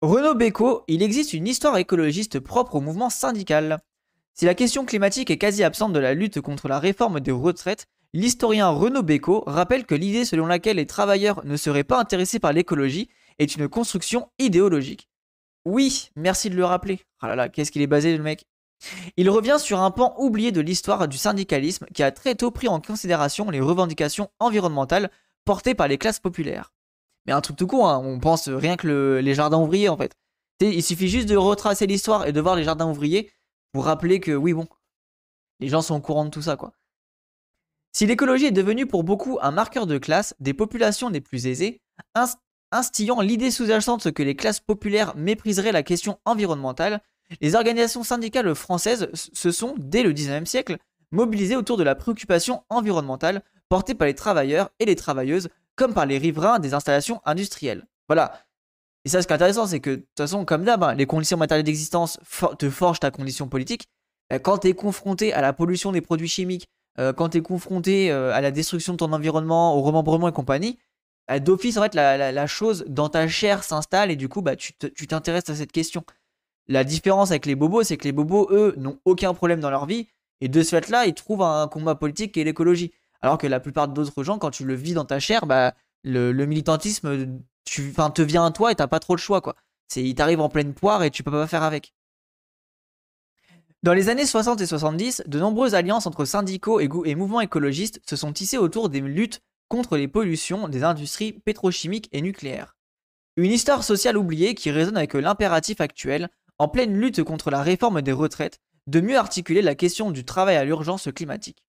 Renaud Béco, il existe une histoire écologiste propre au mouvement syndical. Si la question climatique est quasi absente de la lutte contre la réforme des retraites, l'historien Renaud Béco rappelle que l'idée selon laquelle les travailleurs ne seraient pas intéressés par l'écologie est une construction idéologique. Oui, merci de le rappeler. Ah là là, qu'est-ce qu'il est basé le mec? Il revient sur un pan oublié de l'histoire du syndicalisme qui a très tôt pris en considération les revendications environnementales portées par les classes populaires. Mais un truc tout con, hein, on pense rien que les jardins ouvriers en fait. il suffit juste de retracer l'histoire et de voir les jardins ouvriers pour rappeler que oui bon, les gens sont au courant de tout ça quoi. Si l'écologie est devenue pour beaucoup un marqueur de classe des populations les plus aisées, instillant l'idée sous-jacente que les classes populaires mépriseraient la question environnementale, les organisations syndicales françaises se sont, dès le 19e siècle, mobilisées autour de la préoccupation environnementale portée par les travailleurs et les travailleuses, comme par les riverains des installations industrielles. Voilà. Et ça, ce qui est intéressant, c'est que, de toute façon, comme d'hab, hein, les conditions matérielles d'existence te forgent ta condition politique. Bah, quand tu es confronté à la pollution des produits chimiques, euh, quand tu es confronté euh, à la destruction de ton environnement, au remembrement et compagnie, d'office, en fait, la, chose dans ta chair s'installe et du coup, bah, tu t'intéresses à cette question. La différence avec les bobos, c'est que les bobos, eux, n'ont aucun problème dans leur vie et de ce fait-là, ils trouvent un combat politique qui est l'écologie. Alors que la plupart d'autres gens, quand tu le vis dans ta chair, bah, le, militantisme tu, te vient à toi et t'as pas trop le choix. quoi. C'est, il t'arrive en pleine poire et tu peux pas faire avec. Dans les années 60 et 70, de nombreuses alliances entre syndicaux et, et mouvements écologistes se sont tissées autour des luttes contre les pollutions des industries pétrochimiques et nucléaires. Une histoire sociale oubliée qui résonne avec l'impératif actuel, en pleine lutte contre la réforme des retraites, de mieux articuler la question du travail à l'urgence climatique.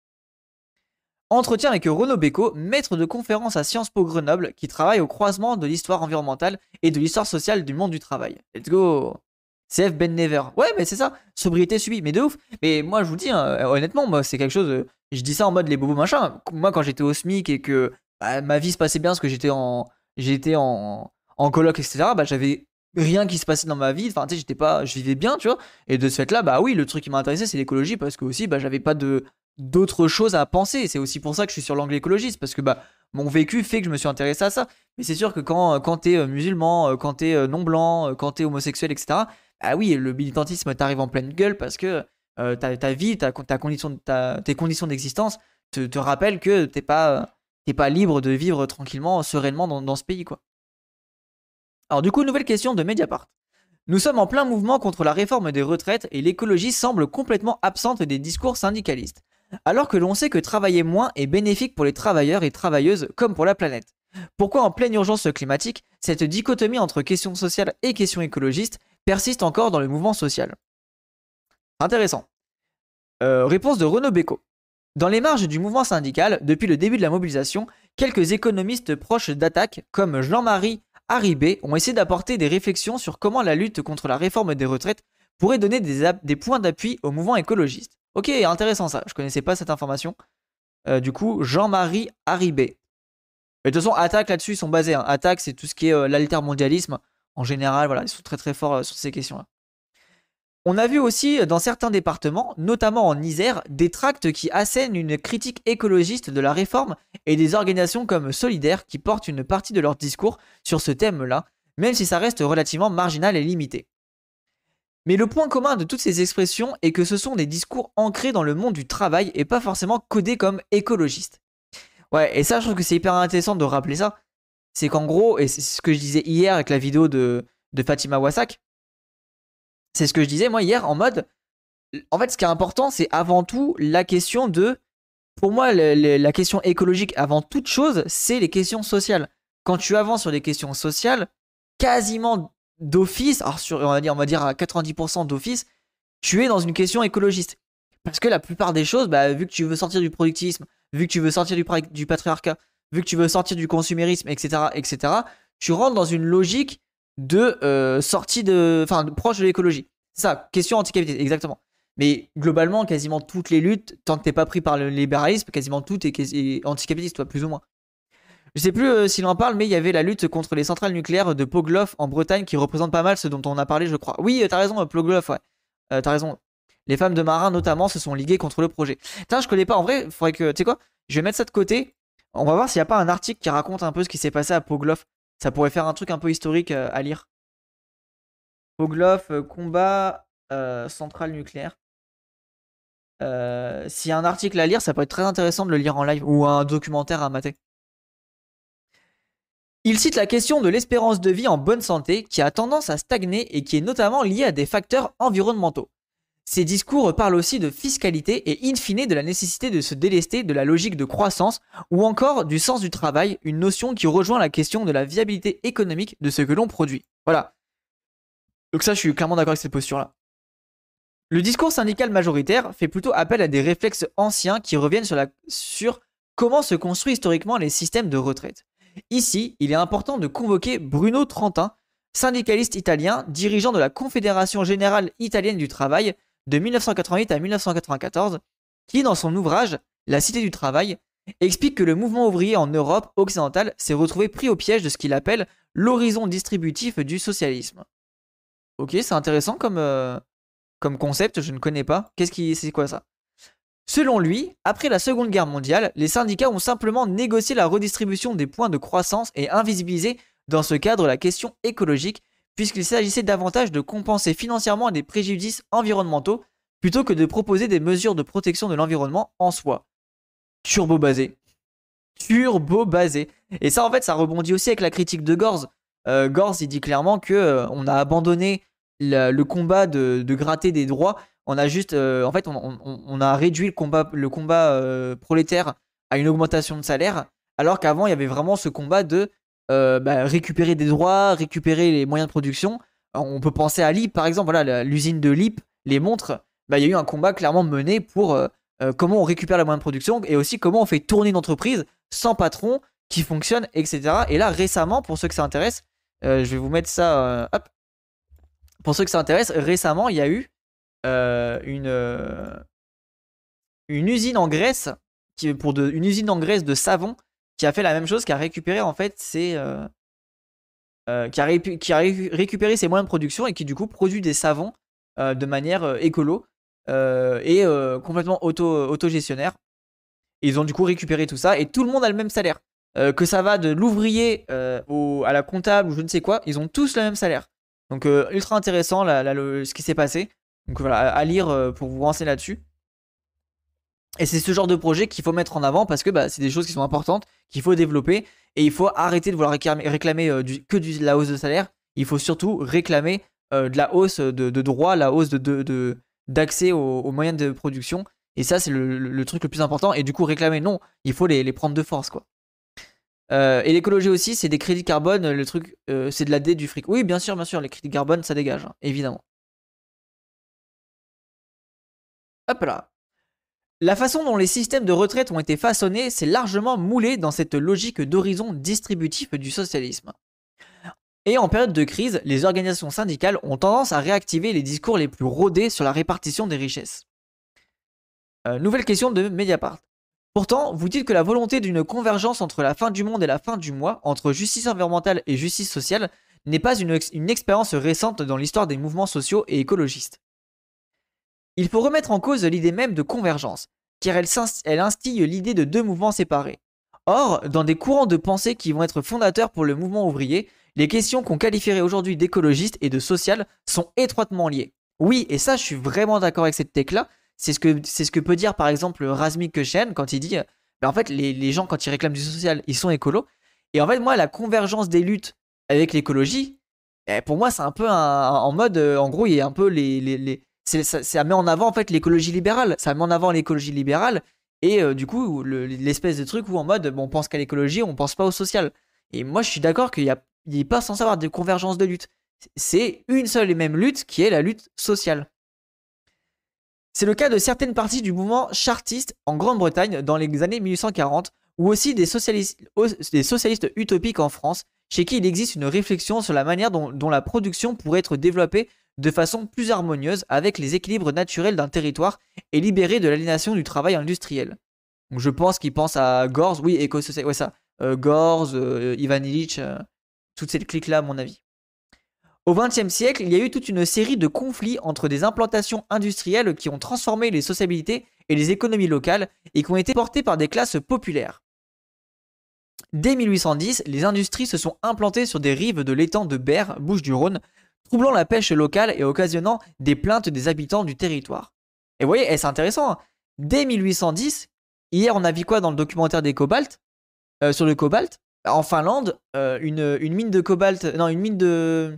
Entretien avec Renaud Beco, maître de conférence à Sciences Po Grenoble, qui travaille au croisement de l'histoire environnementale et de l'histoire sociale du monde du travail. Let's go CF Ben Never. Ouais, mais c'est ça, sobriété subie, mais de ouf. Mais moi, je vous dis, hein, honnêtement, moi, c'est quelque chose. Je dis ça en mode les bobos machin. Moi, quand j'étais au SMIC et que bah, ma vie se passait bien parce que j'étais en, j'étais en, en coloc, etc., bah, j'avais rien qui se passait dans ma vie. Enfin, tu sais, j'étais pas, je vivais bien, tu vois. Et de ce fait-là, bah oui, le truc qui m'intéressait, c'est l'écologie parce que aussi, bah, j'avais pas de d'autres choses à penser. C'est aussi pour ça que je suis sur l'angle écologiste parce que bah mon vécu fait que je me suis intéressé à ça. Mais c'est sûr que quand, quand t'es euh, musulman, euh, quand t'es non blanc, quand t'es homosexuel, etc., ah oui, le militantisme t'arrive en pleine gueule parce que euh, ta, vie, ta, condition, tes conditions d'existence te, te rappellent que t'es pas, pas libre de vivre tranquillement, sereinement dans, ce pays, quoi. Alors du coup, nouvelle question de Mediapart. Nous sommes en plein mouvement contre la réforme des retraites et l'écologie semble complètement absente des discours syndicalistes. Alors que l'on sait que travailler moins est bénéfique pour les travailleurs et travailleuses comme pour la planète. Pourquoi en pleine urgence climatique, cette dichotomie entre questions sociales et questions écologistes persiste encore dans le mouvement social? Intéressant. Euh, réponse de Renaud Beco. Dans les marges du mouvement syndical, depuis le début de la mobilisation, quelques économistes proches d'attaque, comme Jean-Marie Haribé, ont essayé d'apporter des réflexions sur comment la lutte contre la réforme des retraites pourrait donner des, points d'appui au mouvement écologiste. Ok, intéressant ça, je connaissais pas cette information. Euh, du coup, Jean-Marie Haribé. De toute façon, attaque là-dessus, ils sont basés. Hein. Attaque, c'est tout ce qui est euh, l'altermondialisme en général, voilà, ils sont très très forts euh, sur ces questions-là. On a vu aussi dans certains départements, notamment en Isère, des tracts qui assènent une critique écologiste de la réforme et des organisations comme Solidaire qui portent une partie de leur discours sur ce thème-là, même si ça reste relativement marginal et limité. Mais le point commun de toutes ces expressions est que ce sont des discours ancrés dans le monde du travail et pas forcément codés comme écologistes. Ouais, et ça, je trouve que c'est hyper intéressant de rappeler ça, c'est qu'en gros, et c'est ce que je disais hier avec la vidéo de, Fatima Wassak, c'est ce que je disais moi hier en mode, en fait ce qui est important c'est avant tout la question de, pour moi la question écologique avant toute chose c'est les questions sociales. Quand tu avances sur les questions sociales, quasiment d'office, alors on va dire, on va à 90% d'office, tu es dans une question écologiste. Parce que la plupart des choses, bah, vu que tu veux sortir du productivisme, vu que tu veux sortir du, patriarcat, vu que tu veux sortir du consumérisme, etc., etc., tu rentres dans une logique de euh, sortie de, enfin, proche de l'écologie. Ça, question anticapitaliste, exactement. Mais globalement, quasiment toutes les luttes, tant que t'es pas pris par le libéralisme, quasiment tout est, anticapitaliste, toi, plus ou moins. Je sais plus euh, s'il en parle, mais il y avait la lutte contre les centrales nucléaires de Poglof en Bretagne qui représente pas mal ce dont on a parlé, je crois. Oui, t'as raison, Poglof, ouais. Euh, t'as raison. Les femmes de marins, notamment, se sont liguées contre le projet. Putain, je connais pas. En vrai, faudrait que. Tu sais quoi Je vais mettre ça de côté. On va voir s'il n'y a pas un article qui raconte un peu ce qui s'est passé à Poglof. Ça pourrait faire un truc un peu historique euh, à lire. Pogloff, combat centrale nucléaire. S'il y a un article à lire, ça peut être très intéressant de le lire en live ou un documentaire à mater. Il cite la question de l'espérance de vie en bonne santé qui a tendance à stagner et qui est notamment liée à des facteurs environnementaux. Ces discours parlent aussi de fiscalité et in fine de la nécessité de se délester de la logique de croissance ou encore du sens du travail, une notion qui rejoint la question de la viabilité économique de ce que l'on produit. Voilà. Donc ça, je suis clairement d'accord avec cette posture-là. Le discours syndical majoritaire fait plutôt appel à des réflexes anciens qui reviennent sur comment se construisent historiquement les systèmes de retraite. Ici, il est important de convoquer Bruno Trentin, syndicaliste italien, dirigeant de la Confédération générale italienne du travail de 1988 à 1994, qui, dans son ouvrage La Cité du travail, explique que le mouvement ouvrier en Europe occidentale s'est retrouvé pris au piège de ce qu'il appelle l'horizon distributif du socialisme. Ok, c'est intéressant comme, euh, concept, je ne connais pas. Qu'est-ce qui, c'est quoi ça? Selon lui, après la Seconde Guerre mondiale, les syndicats ont simplement négocié la redistribution des points de croissance et invisibilisé dans ce cadre la question écologique, puisqu'il s'agissait davantage de compenser financièrement des préjudices environnementaux plutôt que de proposer des mesures de protection de l'environnement en soi. Turbo basé. Turbo basé. Et ça, en fait, ça rebondit aussi avec la critique de Gorz. Euh, Gorz, il dit clairement que euh, on a abandonné le combat de, gratter des droits on a juste, euh, en fait, on, a réduit le combat, le combat euh, prolétaire à une augmentation de salaire, alors qu'avant, il y avait vraiment ce combat de euh, bah, récupérer des droits, récupérer les moyens de production. on peut penser à LIP, par exemple, voilà, l'usine de LIP, les montres, bah, il y a eu un combat clairement mené pour comment on récupère les moyens de production et aussi comment on fait tourner une entreprise sans patron qui fonctionne, etc. Et là, récemment, pour ceux que ça intéresse, je vais vous mettre ça, hop. Pour ceux que ça intéresse, récemment, il y a eu euh, une, euh, une usine en Grèce, qui, pour de, une usine en Grèce de savon, qui a fait la même chose, qui a récupéré en fait ses, euh, qui, a qui a récupéré ses moyens de production et qui du coup produit des savons de manière écolo et complètement auto, autogestionnaire. ils ont du coup récupéré tout ça et tout le monde a le même salaire. que ça va de l'ouvrier à la comptable ou je ne sais quoi, ils ont tous le même salaire. Donc ultra intéressant ce qui s'est passé. Donc voilà, à lire euh, pour vous renseigner là-dessus. Et c'est ce genre de projet qu'il faut mettre en avant parce que bah, c'est des choses qui sont importantes, qu'il faut développer. Et il faut arrêter de vouloir réclamer, euh, que de la hausse de salaire. Il faut surtout réclamer euh, de la hausse de, droits, la hausse d'accès aux, moyens de production. Et ça, c'est le, truc le plus important. Et du coup, réclamer, non, il faut les, prendre de force, quoi. et l'écologie aussi, c'est des crédits carbone. Le truc, c'est de la dette du fric. Oui, bien sûr, bien sûr, les crédits carbone, ça dégage, hein, évidemment. Hop là. La façon dont les systèmes de retraite ont été façonnés s'est largement moulé dans cette logique d'horizon distributif du socialisme. Et en période de crise, les organisations syndicales ont tendance à réactiver les discours les plus rodés sur la répartition des richesses. Euh, nouvelle question de Mediapart. Pourtant, vous dites que la volonté d'une convergence entre la fin du monde et la fin du mois, entre justice environnementale et justice sociale, n'est pas une expérience récente dans l'histoire des mouvements sociaux et écologistes? Il faut remettre en cause l'idée même de convergence, car elle, instille l'idée de deux mouvements séparés. Or, dans des courants de pensée qui vont être fondateurs pour le mouvement ouvrier, les questions qu'on qualifierait aujourd'hui d'écologistes et de sociales sont étroitement liées. Oui, et ça, je suis vraiment d'accord avec cette tech-là. C'est ce, que, peut dire par exemple Razmik Köchen quand il dit ben, en fait, les, gens, quand ils réclament du social, ils sont écolos. Et en fait, moi, la convergence des luttes avec l'écologie, eh, pour moi, c'est un peu en mode, euh, en gros, il y a un peu les, ça, met en avant en fait l'écologie libérale. Ça met en avant l'écologie libérale et euh, du coup l'espèce de truc où en mode on pense qu'à l'écologie, on pense pas au social. Et moi je suis d'accord qu'il n'y a, pas censé avoir de convergence de lutte. C'est une seule et même lutte qui est la lutte sociale. C'est le cas de certaines parties du mouvement chartiste en Grande-Bretagne dans les années 1840 ou aussi des socialistes utopiques en France, chez qui il existe une réflexion sur la manière dont la production pourrait être développée de façon plus harmonieuse avec les équilibres naturels d'un territoire et libéré de l'aliénation du travail industriel. Je pense qu'il pense à Gorz, oui, éco ouais ça, euh, Gorz, euh, Ivan Illich, euh, toute cette clique-là à mon avis. Au XXe siècle, il y a eu toute une série de conflits entre des implantations industrielles qui ont transformé les sociabilités et les économies locales et qui ont été portées par des classes populaires. Dès 1810, les industries se sont implantées sur des rives de l'étang de Berre, Bouches-du-Rhône, troublant la pêche locale et occasionnant des plaintes des habitants du territoire. Et vous voyez, eh, c'est intéressant. Hein. Dès 1810, hier on a vu quoi dans le documentaire des cobalt? Euh, Sur le cobalt, en Finlande, euh, une, mine de cobalt, non, une mine de,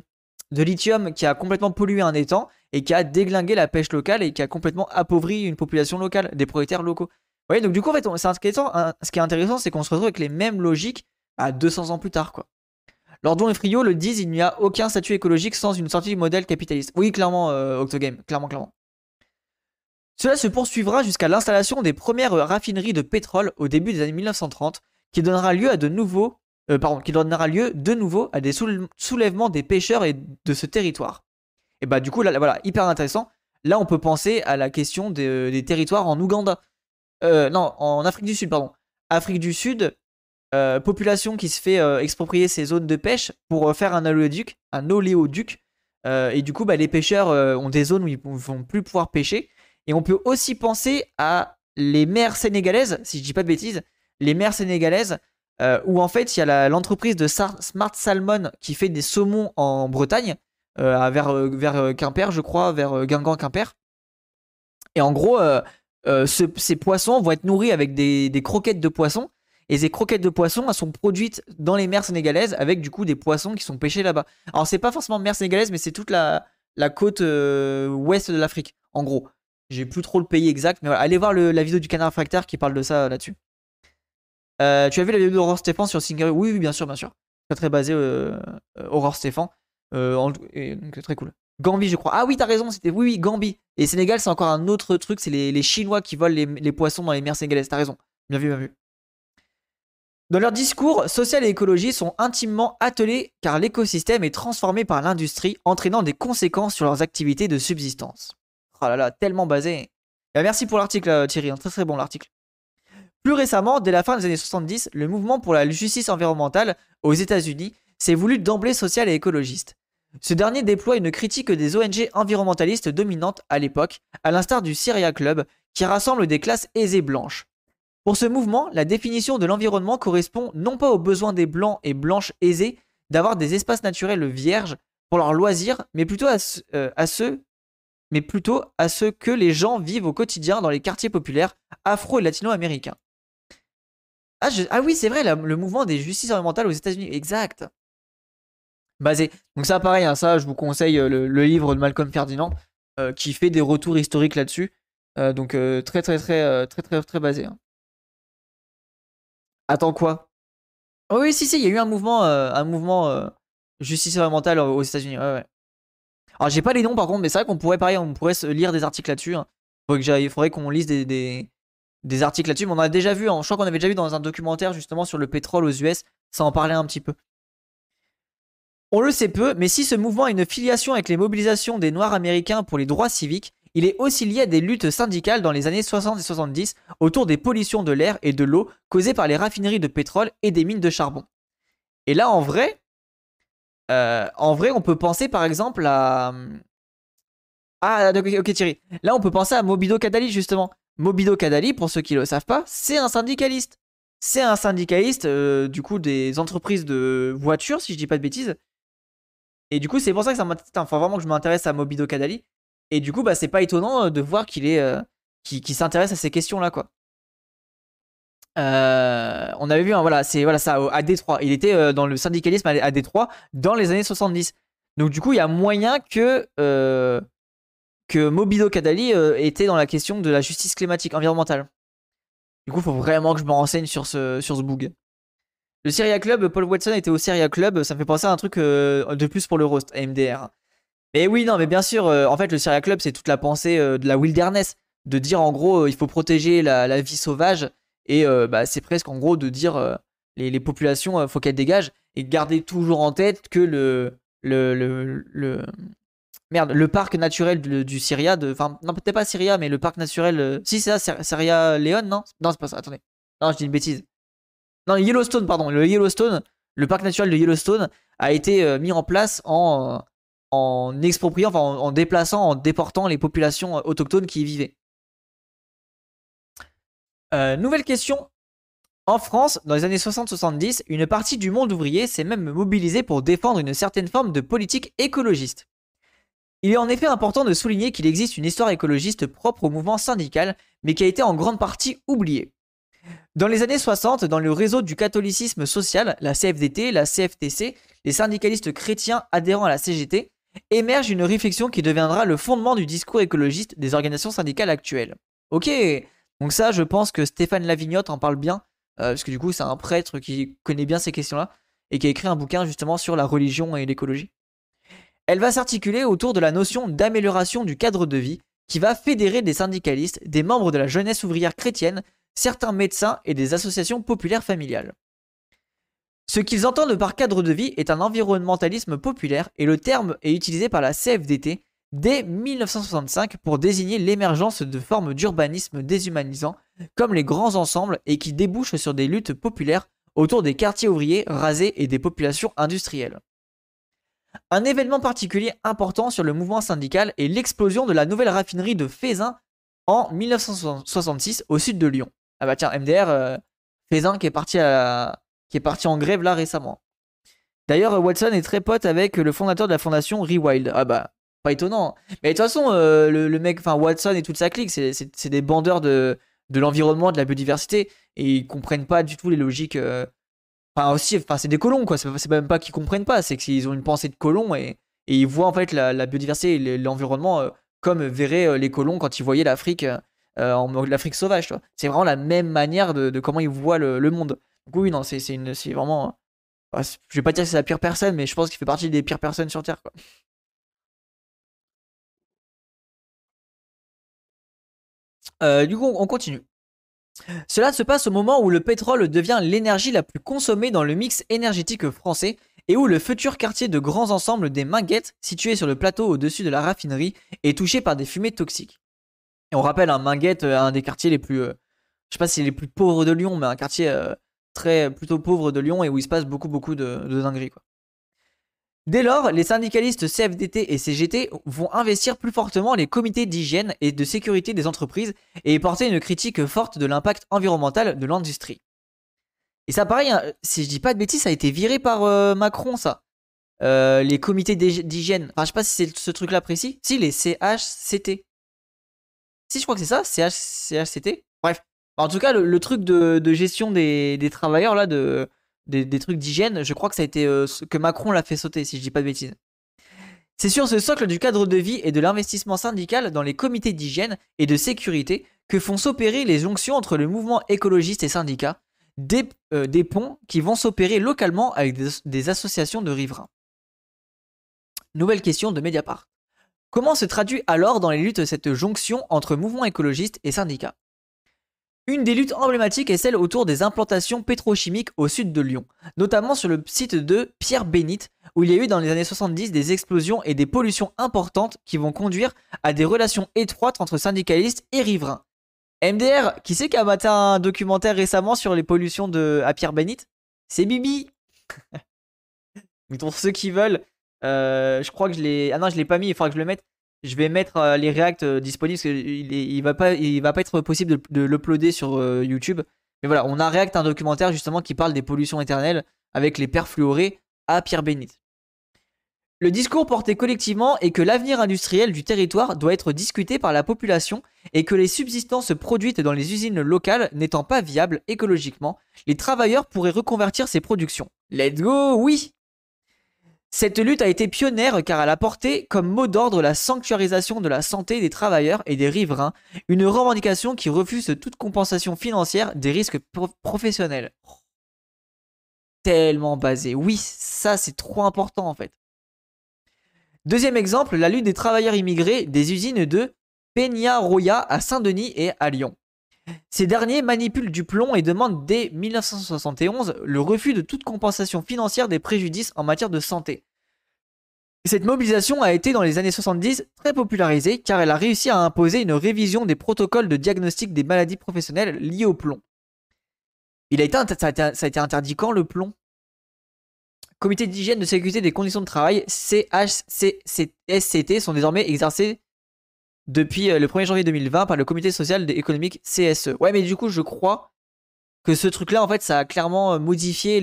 lithium qui a complètement pollué un étang et qui a déglingué la pêche locale et qui a complètement appauvri une population locale, des propriétaires locaux. Vous voyez, donc du coup, en fait, intéressant, hein, ce qui est intéressant, c'est qu'on se retrouve avec les mêmes logiques à 200 ans plus tard, quoi. Lordon et Frio le disent, il n'y a aucun statut écologique sans une sortie du modèle capitaliste. Oui, clairement, euh, Octogame, clairement, clairement. Cela se poursuivra jusqu'à l'installation des premières raffineries de pétrole au début des années 1930, qui donnera lieu à de nouveaux, euh, pardon, qui donnera lieu de nouveau à des soulèvements des pêcheurs et de ce territoire. Et bah du coup là, voilà, hyper intéressant. Là, on peut penser à la question des, territoires en Ouganda, euh, non, en Afrique du Sud, pardon. Afrique du Sud, euh, population qui se fait exproprier ses zones de pêche pour faire un oléoduc, un oléoduc. et du coup, bah, les pêcheurs ont des zones où ils vont plus pouvoir pêcher. Et on peut aussi penser à les mers sénégalaises, si je dis pas de bêtises, les mers sénégalaises, euh, où en fait il y a l'entreprise de Smart Salmon qui fait des saumons en Bretagne, euh, vers, euh, vers Quimper, je crois, vers Guingamp-Quimper. Et en gros, ces poissons vont être nourris avec des, croquettes de poissons. Et ces croquettes de poissons, elles sont produites dans les mers sénégalaises avec du coup des poissons qui sont pêchés là-bas. Alors c'est pas forcément mer sénégalaise, mais c'est toute la, côte ouest de l'Afrique, en gros. J'ai plus trop le pays exact, mais. Allez voir la vidéo du canard fractaire qui parle de ça là-dessus. Euh, tu as vu la vidéo d'Aurore Stéphane sur Singer oui, oui, bien sûr, bien sûr. Très très basé euh, euh Aurore Stéphane. Euh, très cool. Gambi, je crois. Ah oui, t'as raison, c'était oui, oui, Gambi. Et Sénégal, c'est encore un autre truc, c'est les, Chinois qui volent les, poissons dans les mers sénégalaises. T'as raison. Bien vu, bien vu. Dans leur discours, social et écologie sont intimement attelés car l'écosystème est transformé par l'industrie, entraînant des conséquences sur leurs activités de subsistance. Oh là là, tellement basé. Bah, merci pour l'article, euh, Thierry. Un très très bon l'article. Plus récemment, dès la fin des années 70, le mouvement pour la justice environnementale aux États-Unis s'est voulu d'emblée social et écologiste. Ce dernier déploie une critique des ONG environnementalistes dominantes à l'époque, à l'instar du Syria Club, qui rassemble des classes aisées blanches. Pour ce mouvement, la définition de l'environnement correspond non pas aux besoins des blancs et blanches aisés d'avoir des espaces naturels vierges pour leurs loisirs, mais plutôt à, euh, à ceux ce que les gens vivent au quotidien dans les quartiers populaires afro- et latino-américains. Ah, ah, oui, c'est vrai, le mouvement des justices environnementales aux États-Unis, exact. Basé. Donc ça, pareil, hein, ça, je vous conseille euh, le, livre de Malcolm Ferdinand euh, qui fait des retours historiques là-dessus. Euh, donc très, très, très, très, très, très, basé. Hein. Attends quoi? Oh, Oui, si, si, il y a eu un mouvement, un mouvement justice environnementale aux États-Unis. Ouais, ouais. Alors j'ai pas les noms par contre, mais c'est vrai qu'on pourrait pareil, on pourrait lire des articles là-dessus. Hein. Il faudrait qu'on lise des, des, articles là-dessus. Mais on a déjà vu, hein, je crois qu'on avait déjà vu dans un documentaire justement sur le pétrole aux US, ça en parlait un petit peu. On le sait peu, mais si ce mouvement a une filiation avec les mobilisations des Noirs américains pour les droits civiques, il est aussi lié à des luttes syndicales dans les années 60 et 70 autour des pollutions de l'air et de l'eau causées par les raffineries de pétrole et des mines de charbon. Et là, en vrai, euh, on peut penser par exemple à. Ah, ok, Thierry. Là, on peut penser à Mobido Kadali, justement. Mobido Kadali, pour ceux qui ne le savent pas, c'est un syndicaliste. C'est un syndicaliste, euh, du coup, des entreprises de voitures, si je dis pas de bêtises. Et du coup, c'est pour ça que ça m'intéresse. Enfin, vraiment que je m'intéresse à Mobido Kadali. Et du coup, bah, c'est pas étonnant euh, de voir qu'il est. qui s'intéresse à ces questions-là, quoi. Euh, on avait vu, hein, voilà, c'est voilà ça à Détroit. Il était euh, dans le syndicalisme à, Détroit dans les années 70. Donc du coup, il y a moyen que euh, que Mobido Kadali était dans la question de la justice climatique environnementale. Du coup, faut vraiment que je me renseigne sur ce sur ce bug. Le Syria Club, Paul Watson était au Syria Club, ça me fait penser à un truc de plus pour le roast, MDR. Mais oui, non, mais bien sûr, en fait, le Syria Club, c'est toute la pensée de la wilderness, de dire en gros, il faut protéger la vie sauvage et euh, bah, c'est presque en gros de dire euh, les, populations, euh, faut qu'elles dégagent et garder toujours en tête que le, le, le, merde, le parc naturel du, Syria, enfin, non, peut-être pas Syria, mais le parc naturel, si c'est ça, Syria Léon, non? Non, c'est pas ça, attendez. Non, je dis une bêtise. Non, Yellowstone, pardon, le Yellowstone, le parc naturel de Yellowstone a été mis en place en, en expropriant, en, déplaçant, en déportant les populations autochtones qui y vivaient. Euh, nouvelle question. En France, dans les années 60-70, une partie du monde ouvrier s'est même mobilisée pour défendre une certaine forme de politique écologiste. Il est en effet important de souligner qu'il existe une histoire écologiste propre au mouvement syndical, mais qui a été en grande partie oubliée. Dans les années 60, dans le réseau du catholicisme social, la CFDT, la CFTC, les syndicalistes chrétiens adhérents à la CGT, émerge une réflexion qui deviendra le fondement du discours écologiste des organisations syndicales actuelles. Ok, donc ça, je pense que Stéphane Lavignotte en parle bien, euh, parce que du coup, c'est un prêtre qui connaît bien ces questions-là, et qui a écrit un bouquin justement sur la religion et l'écologie. Elle va s'articuler autour de la notion d'amélioration du cadre de vie, qui va fédérer des syndicalistes, des membres de la jeunesse ouvrière chrétienne, certains médecins et des associations populaires familiales. Ce qu'ils entendent par cadre de vie est un environnementalisme populaire et le terme est utilisé par la CFDT dès 1965 pour désigner l'émergence de formes d'urbanisme déshumanisant comme les grands ensembles et qui débouchent sur des luttes populaires autour des quartiers ouvriers rasés et des populations industrielles. Un événement particulier important sur le mouvement syndical est l'explosion de la nouvelle raffinerie de Fézin en 1966 au sud de Lyon. Ah bah tiens, MDR, euh, Fézin qui est parti à, qui est parti en grève là récemment. D'ailleurs, Watson est très pote avec le fondateur de la fondation Rewild. Ah bah, pas étonnant. Mais de toute façon, euh, le, mec, enfin Watson et toute sa clique, c'est des bandeurs de, de l'environnement, de la biodiversité, et ils comprennent pas du tout les logiques. Euh, enfin aussi, enfin c'est des colons quoi. C'est même pas qu'ils comprennent pas, c'est qu'ils ont une pensée de colons et, et, ils voient en fait la, biodiversité et l'environnement euh, comme verraient les colons quand ils voyaient l'Afrique, en l'Afrique sauvage. C'est vraiment la même manière de, comment ils voient le monde oui, non, c'est vraiment. Je vais pas dire que c'est la pire personne, mais je pense qu'il fait partie des pires personnes sur Terre. Euh, du coup, on continue. Cela se passe au moment où le pétrole devient l'énergie la plus consommée dans le mix énergétique français et où le futur quartier de grands ensembles des Minguettes, situé sur le plateau au-dessus de la raffinerie, est touché par des fumées toxiques. Et on rappelle, un Minguette, euh, un des quartiers les plus, euh, je sais pas si les plus pauvres de Lyon, mais un quartier plutôt pauvre de Lyon et où il se passe beaucoup beaucoup de, de dingueries. Quoi. Dès lors, les syndicalistes CFDT et CGT vont investir plus fortement les comités d'hygiène et de sécurité des entreprises et porter une critique forte de l'impact environnemental de l'industrie. Et ça, pareil, hein, si je dis pas de bêtises, ça a été viré par euh, Macron, ça. Euh, les comités d'hygiène. Enfin, je sais pas si c'est ce truc-là précis. Si, les CHCT. Si, je crois que c'est ça, CHCT. Bref, en tout cas, le, truc de, gestion des, travailleurs, là, de, des, trucs d'hygiène, je crois que ça a été euh, que Macron l'a fait sauter, si je dis pas de bêtises. C'est sur ce socle du cadre de vie et de l'investissement syndical dans les comités d'hygiène et de sécurité que font s'opérer les jonctions entre le mouvement écologiste et syndicats, des, euh, des ponts qui vont s'opérer localement avec des, des associations de riverains. Nouvelle question de Mediapart. Comment se traduit alors dans les luttes cette jonction entre mouvement écologiste et syndicats une des luttes emblématiques est celle autour des implantations pétrochimiques au sud de Lyon, notamment sur le site de Pierre Bénite, où il y a eu dans les années 70 des explosions et des pollutions importantes qui vont conduire à des relations étroites entre syndicalistes et riverains. MDR, qui sait qui a maté un documentaire récemment sur les pollutions de à Pierre Bénite? C'est Bibi Pour ceux qui veulent, euh, je crois que je l'ai. Ah non, je l'ai pas mis, il faudra que je le mette. Je vais mettre euh, les React euh, disponibles parce qu'il il va pas, être possible de, l'uploader sur euh, YouTube. Mais voilà, on a React un documentaire justement qui parle des pollutions éternelles avec les perfluorés à Pierre Bénite. Le discours porté collectivement est que l'avenir industriel du territoire doit être discuté par la population et que les subsistances produites dans les usines locales n'étant pas viables écologiquement, les travailleurs pourraient reconvertir ces productions. Let's go, oui cette lutte a été pionnière car elle a porté comme mot d'ordre la sanctuarisation de la santé des travailleurs et des riverains, une revendication qui refuse toute compensation financière des risques professionnels. Tellement basé. Oui, ça c'est trop important en fait. Deuxième exemple, la lutte des travailleurs immigrés des usines de Peña-Roya à Saint-Denis et à Lyon. Ces derniers manipulent du plomb et demandent dès 1971 le refus de toute compensation financière des préjudices en matière de santé. Cette mobilisation a été dans les années 70 très popularisée car elle a réussi à imposer une révision des protocoles de diagnostic des maladies professionnelles liées au plomb. Il a été, ça, a été, interdit quand le plomb? Comité d'hygiène de sécurité des conditions de travail, CHCSCT, sont désormais exercés depuis euh, le 1er janvier 2020 par le comité social et économique CSE. Ouais, mais du coup, je crois que ce truc-là, en fait, ça a clairement euh, modifié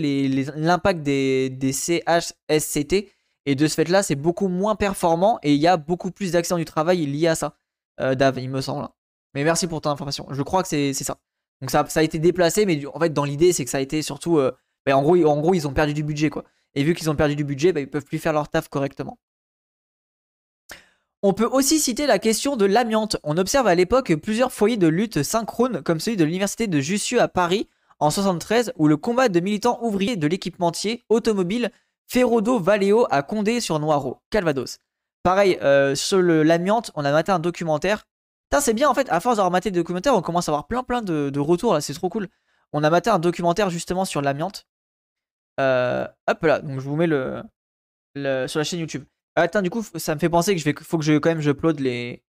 l'impact des, CHSCT Et de ce fait-là, c'est beaucoup moins performant et il y a beaucoup plus d'accidents du travail liés à ça. Euh, Dave, il me semble. Mais merci pour ton information. Je crois que c'est ça. Donc ça, a été déplacé, mais en fait, dans l'idée, c'est que ça a été surtout. Bah, en, gros, en gros, ils ont perdu du budget, quoi. Et vu qu'ils ont perdu du budget, bah, ils peuvent plus faire leur taf correctement. On peut aussi citer la question de l'amiante. On observe à l'époque plusieurs foyers de lutte synchrone, comme celui de l'université de Jussieu à Paris en 73, où le combat de militants ouvriers de l'équipementier automobile Ferrodo Valeo à Condé sur Noireau, Calvados. Pareil, euh, sur l'amiante, on a maté un documentaire. c'est bien en fait, à force d'avoir maté des documentaires, on commence à avoir plein plein de, retours là, c'est trop cool. On a maté un documentaire justement sur l'amiante. Euh, hop là, donc je vous mets le, sur la chaîne YouTube. Attends, du coup, ça me fait penser que je vais, faut que je quand même je upload les,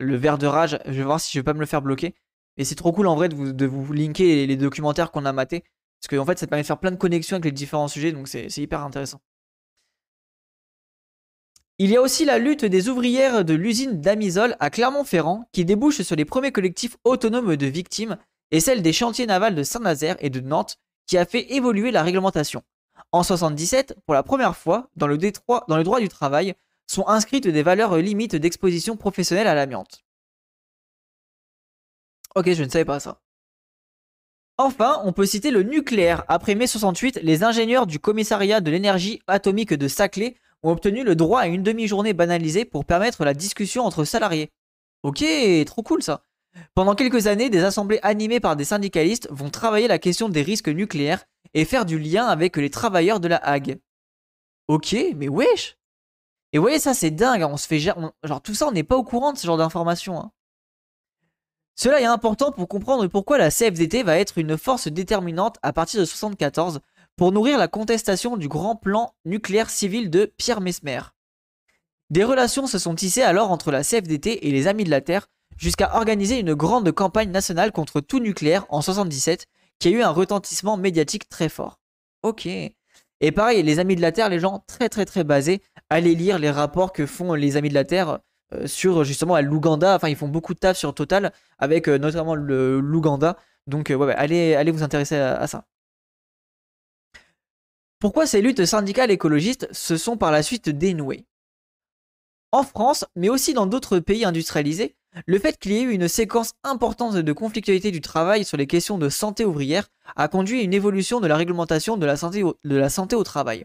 le verre de rage. Je vais voir si je vais pas me le faire bloquer. Et c'est trop cool en vrai de vous, de vous linker les, documentaires qu'on a matés. Parce qu'en en fait, ça permet de faire plein de connexions avec les différents sujets, donc c'est hyper intéressant. Il y a aussi la lutte des ouvrières de l'usine d'Amisol à Clermont-Ferrand qui débouche sur les premiers collectifs autonomes de victimes et celle des chantiers navals de Saint-Nazaire et de Nantes qui a fait évoluer la réglementation. En 77, pour la première fois, dans le, dans le droit du travail, sont inscrites des valeurs limites d'exposition professionnelle à l'amiante. Ok, je ne savais pas ça. Enfin, on peut citer le nucléaire. Après mai 68, les ingénieurs du commissariat de l'énergie atomique de Saclay ont obtenu le droit à une demi-journée banalisée pour permettre la discussion entre salariés. Ok, trop cool ça. Pendant quelques années, des assemblées animées par des syndicalistes vont travailler la question des risques nucléaires et faire du lien avec les travailleurs de la Hague. Ok, mais wesh Et vous voyez, ça c'est dingue, on se fait genre tout ça, on n'est pas au courant de ce genre d'informations. Hein. Cela est important pour comprendre pourquoi la CFDT va être une force déterminante à partir de 1974 pour nourrir la contestation du grand plan nucléaire civil de Pierre Mesmer. Des relations se sont tissées alors entre la CFDT et les Amis de la Terre jusqu'à organiser une grande campagne nationale contre tout nucléaire en 1977 qui a eu un retentissement médiatique très fort. Ok. Et pareil, les Amis de la Terre, les gens très très très basés, allez lire les rapports que font les Amis de la Terre euh, sur justement l'Ouganda. Enfin, ils font beaucoup de taf sur Total avec euh, notamment l'Ouganda. Donc, euh, allez, allez vous intéresser à, ça. Pourquoi ces luttes syndicales écologistes se sont par la suite dénouées? En France, mais aussi dans d'autres pays industrialisés, le fait qu'il y ait eu une séquence importante de conflictualité du travail sur les questions de santé ouvrière a conduit à une évolution de la réglementation de la santé au travail.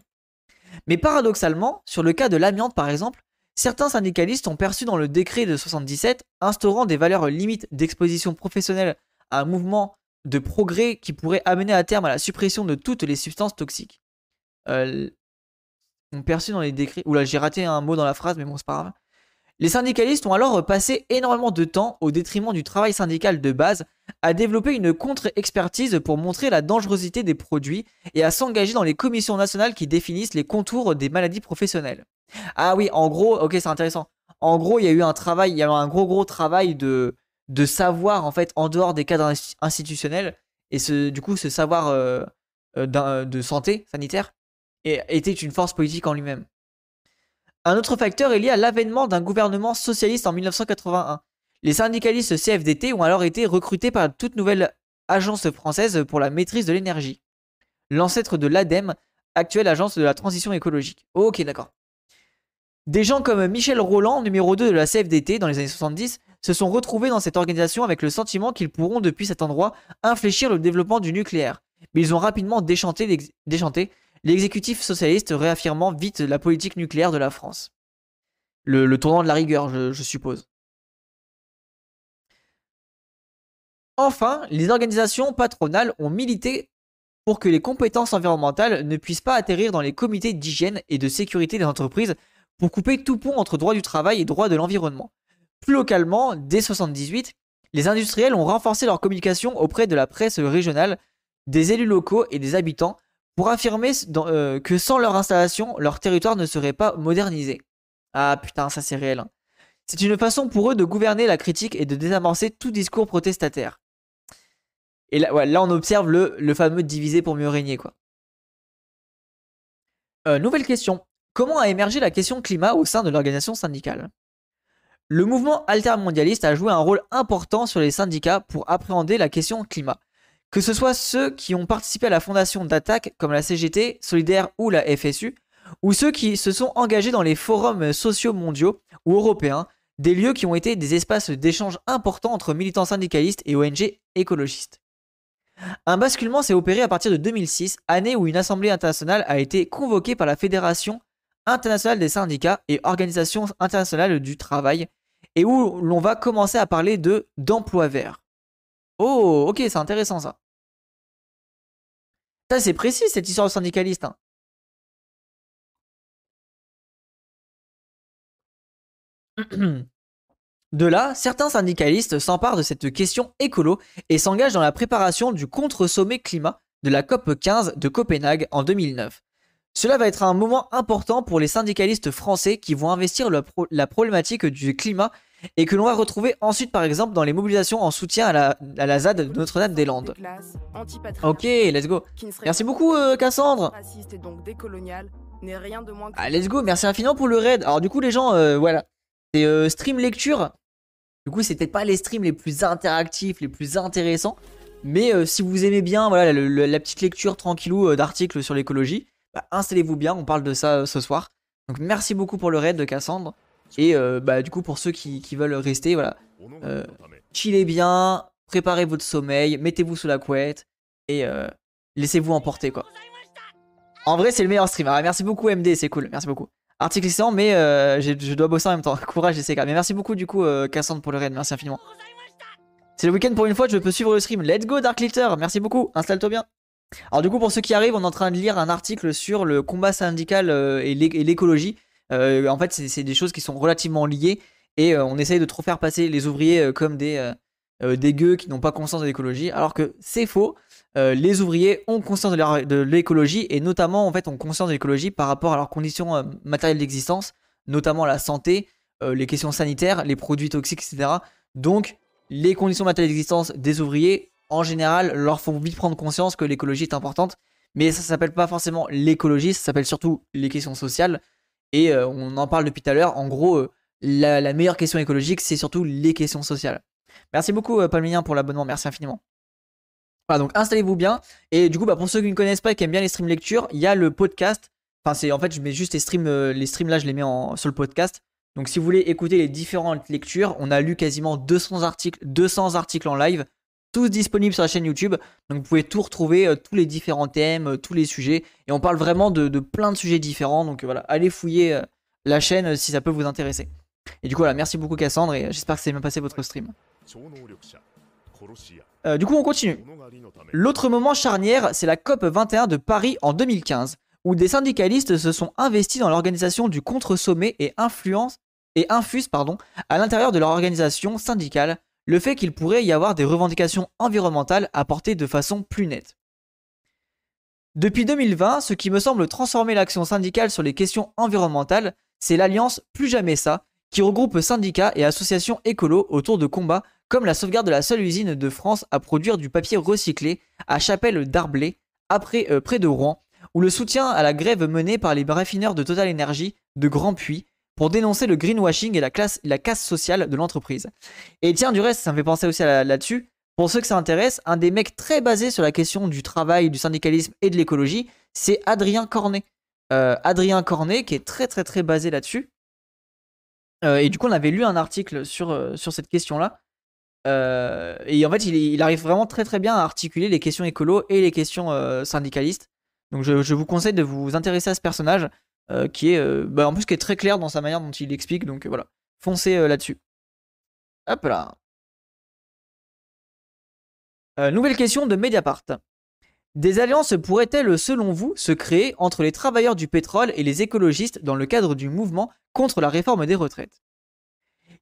Mais paradoxalement, sur le cas de l'amiante par exemple, Certains syndicalistes ont perçu dans le décret de 77 instaurant des valeurs limites d'exposition professionnelle à un mouvement de progrès qui pourrait amener à terme à la suppression de toutes les substances toxiques. Euh, ont perçu dans les décrets. Oula, j'ai raté un mot dans la phrase, mais bon, c'est pas grave. Les syndicalistes ont alors passé énormément de temps, au détriment du travail syndical de base, à développer une contre-expertise pour montrer la dangerosité des produits et à s'engager dans les commissions nationales qui définissent les contours des maladies professionnelles. Ah oui, en gros, ok, c'est intéressant. En gros, il y a eu un travail, il y a eu un gros gros travail de, savoir en fait en dehors des cadres institutionnels et ce, du coup ce savoir euh, euh, de santé sanitaire était une force politique en lui-même. Un autre facteur est lié à l'avènement d'un gouvernement socialiste en 1981. Les syndicalistes CFDT ont alors été recrutés par la toute nouvelle agence française pour la maîtrise de l'énergie. L'ancêtre de l'ADEME, actuelle agence de la transition écologique. Ok, d'accord. Des gens comme Michel Roland, numéro 2 de la CFDT dans les années 70, se sont retrouvés dans cette organisation avec le sentiment qu'ils pourront depuis cet endroit infléchir le développement du nucléaire. Mais ils ont rapidement déchanté l'exécutif socialiste réaffirmant vite la politique nucléaire de la France. Le, tournant de la rigueur, je, suppose. Enfin, les organisations patronales ont milité pour que les compétences environnementales ne puissent pas atterrir dans les comités d'hygiène et de sécurité des entreprises pour couper tout pont entre droit du travail et droit de l'environnement. Plus localement, dès 1978, les industriels ont renforcé leur communication auprès de la presse régionale, des élus locaux et des habitants pour affirmer euh, que sans leur installation, leur territoire ne serait pas modernisé. Ah putain, ça c'est réel. Hein. C'est une façon pour eux de gouverner la critique et de désamorcer tout discours protestataire. Et là, on observe le, le, fameux diviser pour mieux régner, quoi. Euh, nouvelle question. Comment a émergé la question climat au sein de l'organisation syndicale? Le mouvement altermondialiste a joué un rôle important sur les syndicats pour appréhender la question climat que ce soit ceux qui ont participé à la fondation d'attaques comme la CGT, Solidaire ou la FSU, ou ceux qui se sont engagés dans les forums sociaux mondiaux ou européens, des lieux qui ont été des espaces d'échange importants entre militants syndicalistes et ONG écologistes. Un basculement s'est opéré à partir de 2006, année où une assemblée internationale a été convoquée par la Fédération internationale des syndicats et Organisation internationale du travail, et où l'on va commencer à parler de d'emploi vert. Oh, ok, c'est intéressant ça. Ça, c'est précis cette histoire de syndicaliste. Hein. De là, certains syndicalistes s'emparent de cette question écolo et s'engagent dans la préparation du contre-sommet climat de la COP 15 de Copenhague en 2009. Cela va être un moment important pour les syndicalistes français qui vont investir la, problématique du climat et que l'on va retrouver ensuite par exemple dans les mobilisations en soutien à la, ZAD de Notre-Dame-des-Landes. Ok, let's go. Merci beaucoup euh, Cassandre. Ah, let's go, merci infiniment pour le raid. Alors du coup les gens, euh, voilà, c'est euh, stream lecture. Du coup, c'est peut-être pas les streams les plus interactifs, les plus intéressants. Mais euh, si vous aimez bien voilà, la petite lecture tranquillou d'articles sur l'écologie, bah, installez-vous bien, on parle de ça ce soir. Donc merci beaucoup pour le raid de Cassandre. Et bah, du coup, pour ceux qui, veulent rester, voilà, chillez bien, préparez votre sommeil, mettez-vous sous la couette et laissez-vous emporter quoi. En vrai, c'est le meilleur stream. Ah, merci beaucoup MD, c'est cool, merci beaucoup. Article mais euh, je dois bosser en même temps. Courage, JCK. Mais merci beaucoup, du coup, euh, Cassandre, pour le raid. Merci infiniment. C'est le week-end pour une fois, je peux suivre le stream. Let's go, Dark Litter. Merci beaucoup. Installe-toi bien. Alors, du coup, pour ceux qui arrivent, on est en train de lire un article sur le combat syndical euh, et l'écologie. En fait, c'est des choses qui sont relativement liées. Et on essaye de trop faire passer les ouvriers comme des, des gueux qui n'ont pas conscience de l'écologie. Alors que c'est faux. Euh, les ouvriers ont conscience de l'écologie et notamment en fait ont conscience de l'écologie par rapport à leurs conditions euh, matérielles d'existence, notamment la santé, euh, les questions sanitaires, les produits toxiques, etc. Donc les conditions matérielles d'existence des ouvriers en général leur font vite prendre conscience que l'écologie est importante. Mais ça s'appelle pas forcément l'écologie, ça s'appelle surtout les questions sociales. Et on en parle depuis tout à l'heure. En gros, la, la, meilleure question écologique, c'est surtout les questions sociales. Merci beaucoup, Palmien, pour l'abonnement. Merci infiniment. Voilà, donc installez-vous bien. Et du coup, bah, pour ceux qui ne connaissent pas et qui aiment bien les streams lecture, il y a le podcast. Enfin, c'est en fait, je mets juste les streams, euh, les streams là, je les mets en, sur le podcast. Donc, si vous voulez écouter les différentes lectures, on a lu quasiment 200 articles, 200 articles en live, tous disponibles sur la chaîne YouTube. Donc, vous pouvez tout retrouver, euh, tous les différents thèmes, euh, tous les sujets. Et on parle vraiment de, plein de sujets différents. Donc, voilà, allez fouiller la chaîne si ça peut vous intéresser. Et du coup, voilà, merci beaucoup Cassandre et j'espère que c'est bien passé votre stream. Euh, du coup, on continue. L'autre moment charnière, c'est la COP 21 de Paris en 2015, où des syndicalistes se sont investis dans l'organisation du contre-sommet et influence et infusent pardon, à l'intérieur de leur organisation syndicale le fait qu'il pourrait y avoir des revendications environnementales apportées de façon plus nette. Depuis 2020, ce qui me semble transformer l'action syndicale sur les questions environnementales, c'est l'alliance Plus Jamais Ça, qui regroupe syndicats et associations écolos autour de combats comme la sauvegarde de la seule usine de France à produire du papier recyclé à Chapelle d'Arblay, euh, près de Rouen, ou le soutien à la grève menée par les raffineurs de Total Energy de Grand Puy pour dénoncer le greenwashing et la, classe, la casse sociale de l'entreprise. Et tiens, du reste, ça me fait penser aussi là-dessus. Pour ceux que ça intéresse, un des mecs très basés sur la question du travail, du syndicalisme et de l'écologie, c'est Adrien Cornet. Euh, Adrien Cornet, qui est très très très basé là-dessus. Euh, et du coup, on avait lu un article sur, sur cette question-là. Euh, et en fait, il, arrive vraiment très très bien à articuler les questions écolo et les questions euh, syndicalistes. Donc je, vous conseille de vous intéresser à ce personnage euh, qui est, bah, en plus, qui est très clair dans sa manière dont il explique. Donc voilà, foncez là-dessus. Hop là. nouvelle question de Mediapart. Des alliances pourraient-elles, selon vous, se créer entre les travailleurs du pétrole et les écologistes dans le cadre du mouvement contre la réforme des retraites?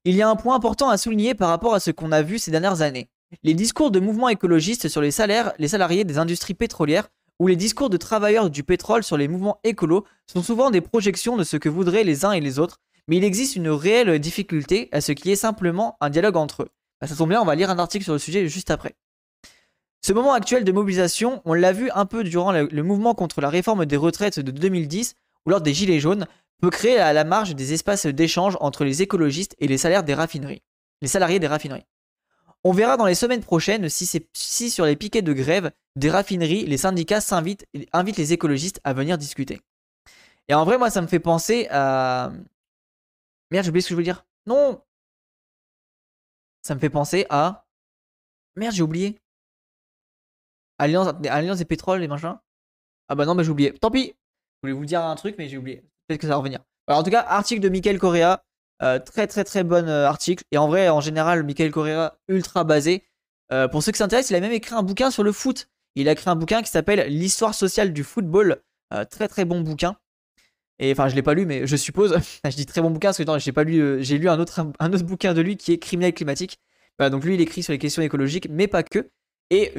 Il y a un point important à souligner par rapport à ce qu'on a vu ces dernières années. Les discours de mouvements écologistes sur les salaires, les salariés des industries pétrolières ou les discours de travailleurs du pétrole sur les mouvements écolos sont souvent des projections de ce que voudraient les uns et les autres, mais il existe une réelle difficulté à ce qui est simplement un dialogue entre eux. Bah, ça tombe bien, on va lire un article sur le sujet juste après. Ce moment actuel de mobilisation, on l'a vu un peu durant le, le, mouvement contre la réforme des retraites de 2010 ou lors des Gilets jaunes, peut créer à la marge des espaces d'échange entre les écologistes et les salaires des raffineries, les salariés des raffineries. On verra dans les semaines prochaines si, sur les piquets de grève des raffineries, les syndicats s'invitent, invitent les écologistes à venir discuter. Et en vrai, moi, ça me fait penser à. Merde, j'ai oublié ce que je voulais dire. Non Ça me fait penser à. Merde, j'ai oublié. Alliance, Alliance des pétroles et machin. Ah bah non, mais j'ai oublié. Tant pis. Je voulais vous dire un truc, mais j'ai oublié. Peut-être que ça va revenir. En tout cas, article de Michael Correa. Euh, très très très bon euh, article. Et en vrai, en général, Michael Correa, ultra basé. Euh, pour ceux qui s'intéressent, il a même écrit un bouquin sur le foot. Il a écrit un bouquin qui s'appelle L'histoire sociale du football. très très bon bouquin. Et enfin, je l'ai pas lu, mais je suppose. je dis très bon bouquin parce que j'ai pas lu. j'ai lu un autre, un autre bouquin de lui qui est Criminel climatique. donc lui, il écrit sur les questions écologiques, mais pas que. Et